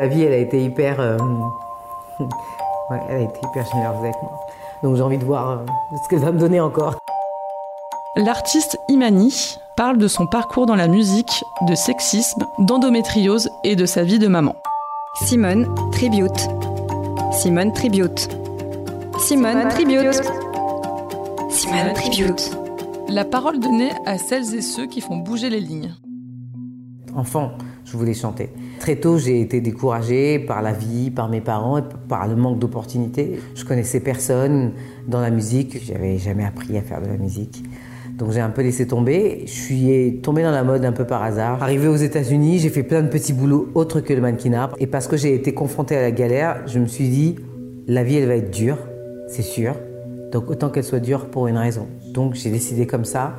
La vie, elle a été hyper. euh, ouais, elle a été hyper généreuse avec moi. Donc j'ai envie de voir euh, ce qu'elle va me donner encore. L'artiste Imani parle de son parcours dans la musique, de sexisme, d'endométriose et de sa vie de maman. Simone Tribute. Simone Tribute. Simone Tribute. Simone Tribute. La parole donnée à celles et ceux qui font bouger les lignes. Enfant, je voulais chanter. Très tôt, j'ai été découragée par la vie, par mes parents, et par le manque d'opportunités. Je connaissais personne dans la musique. J'avais jamais appris à faire de la musique. Donc j'ai un peu laissé tomber. Je suis tombée dans la mode un peu par hasard. Arrivée aux États-Unis, j'ai fait plein de petits boulots autres que le mannequinat. Et parce que j'ai été confrontée à la galère, je me suis dit, la vie, elle va être dure, c'est sûr. Donc autant qu'elle soit dure pour une raison. Donc j'ai décidé comme ça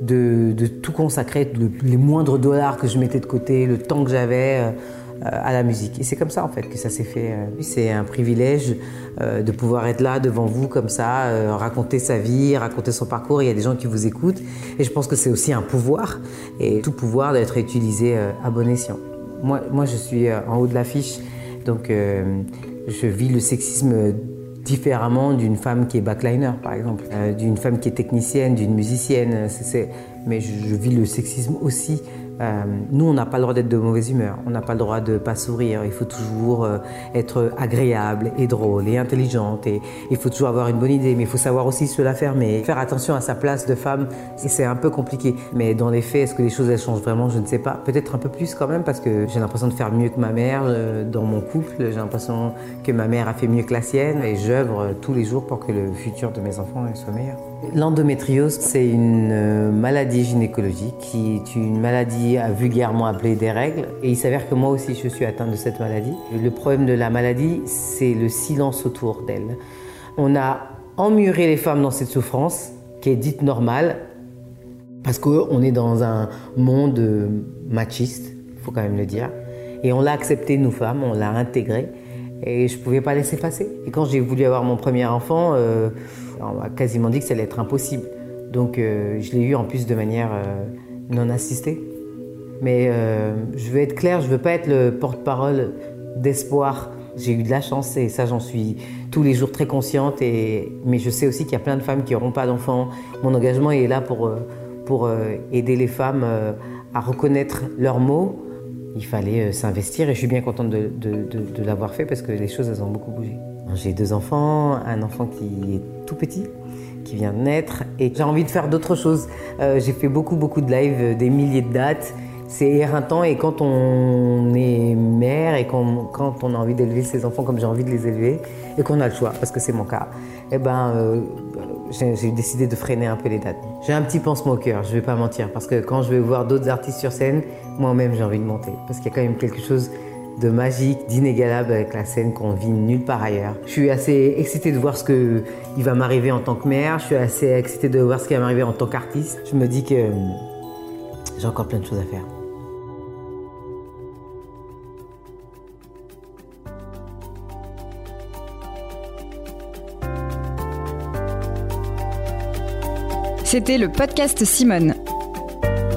de, tout consacrer, le- les moindres dollars que je mettais de côté, le temps que j'avais euh, à la musique. Et c'est comme ça en fait que ça s'est fait. euh. C'est un privilège euh, de pouvoir être là devant vous comme ça, euh, raconter sa vie, raconter son parcours. Il y a des gens qui vous écoutent. Et je pense que c'est aussi un pouvoir. Et tout pouvoir doit être utilisé euh, à bon escient. Moi, moi je suis euh, en haut de l'affiche. Donc euh, je vis le sexisme différemment d'une femme qui est backliner, par exemple, euh, d'une femme qui est technicienne, d'une musicienne. Mais je vis le sexisme aussi. Euh, nous, on n'a pas le droit d'être de mauvaise humeur, on n'a pas le droit de pas sourire. Il faut toujours euh, être agréable et drôle et intelligente. Et il faut toujours avoir une bonne idée, mais il faut savoir aussi se la fermer. Faire attention à sa place de femme, c'est un peu compliqué. Mais dans les faits, est-ce que les choses changent vraiment? Je ne sais pas. Peut-être un peu plus quand même, parce que j'ai l'impression de faire mieux que ma mère euh, dans mon couple. J'ai l'impression que ma mère a fait mieux que la sienne, et j'œuvre tous les jours pour que le futur de mes enfants soit meilleur. L'endométriose, c'est une euh, maladie gynécologique qui est une maladie euh, vulgairement appelée des règles. Et il s'avère que moi aussi, je suis atteinte de cette maladie. Le problème de la maladie, c'est le silence autour d'elle. On a emmuré les femmes dans cette souffrance qui est dite normale parce qu'on est dans un monde euh, machiste, il faut quand même le dire. Et on l'a accepté, nous femmes, on l'a intégré. Et je ne pouvais pas laisser passer. Et quand j'ai voulu avoir mon premier enfant, on m'a quasiment dit que ça allait être impossible. Donc euh, je l'ai eu en plus de manière euh, non assistée. Mais euh, je veux être claire, je veux pas être le porte-parole d'espoir. J'ai eu de la chance et ça j'en suis tous les jours très consciente. Mais je sais aussi qu'il y a plein de femmes qui n'auront pas d'enfants. Mon engagement est là pour, aider les femmes à reconnaître leurs mots. Il fallait s'investir et je suis bien contente de- de l'avoir fait parce que les choses elles ont beaucoup bougé. J'ai deux enfants, un enfant qui est tout petit, qui vient de naître et j'ai envie de faire d'autres choses. Euh, j'ai fait beaucoup beaucoup de lives, euh, des milliers de dates. C'est éreintant et quand on est mère et qu'on- quand on a envie d'élever ses enfants comme j'ai envie de les élever et qu'on a le choix, parce que c'est mon cas, eh ben, euh, j'ai décidé de freiner un peu les dates. J'ai un petit pansement au cœur, je vais pas mentir, parce que quand je vais voir d'autres artistes sur scène, moi-même j'ai envie de monter, parce qu'il y a quand même quelque chose de magique, d'inégalable avec la scène qu'on vit nulle part ailleurs. Je suis assez excitée de voir ce que il va m'arriver en tant que mère, je suis assez excitée de voir ce qui va m'arriver en tant qu'artiste. Je me dis que euh, j'ai encore plein de choses à faire. C'était le podcast Simone.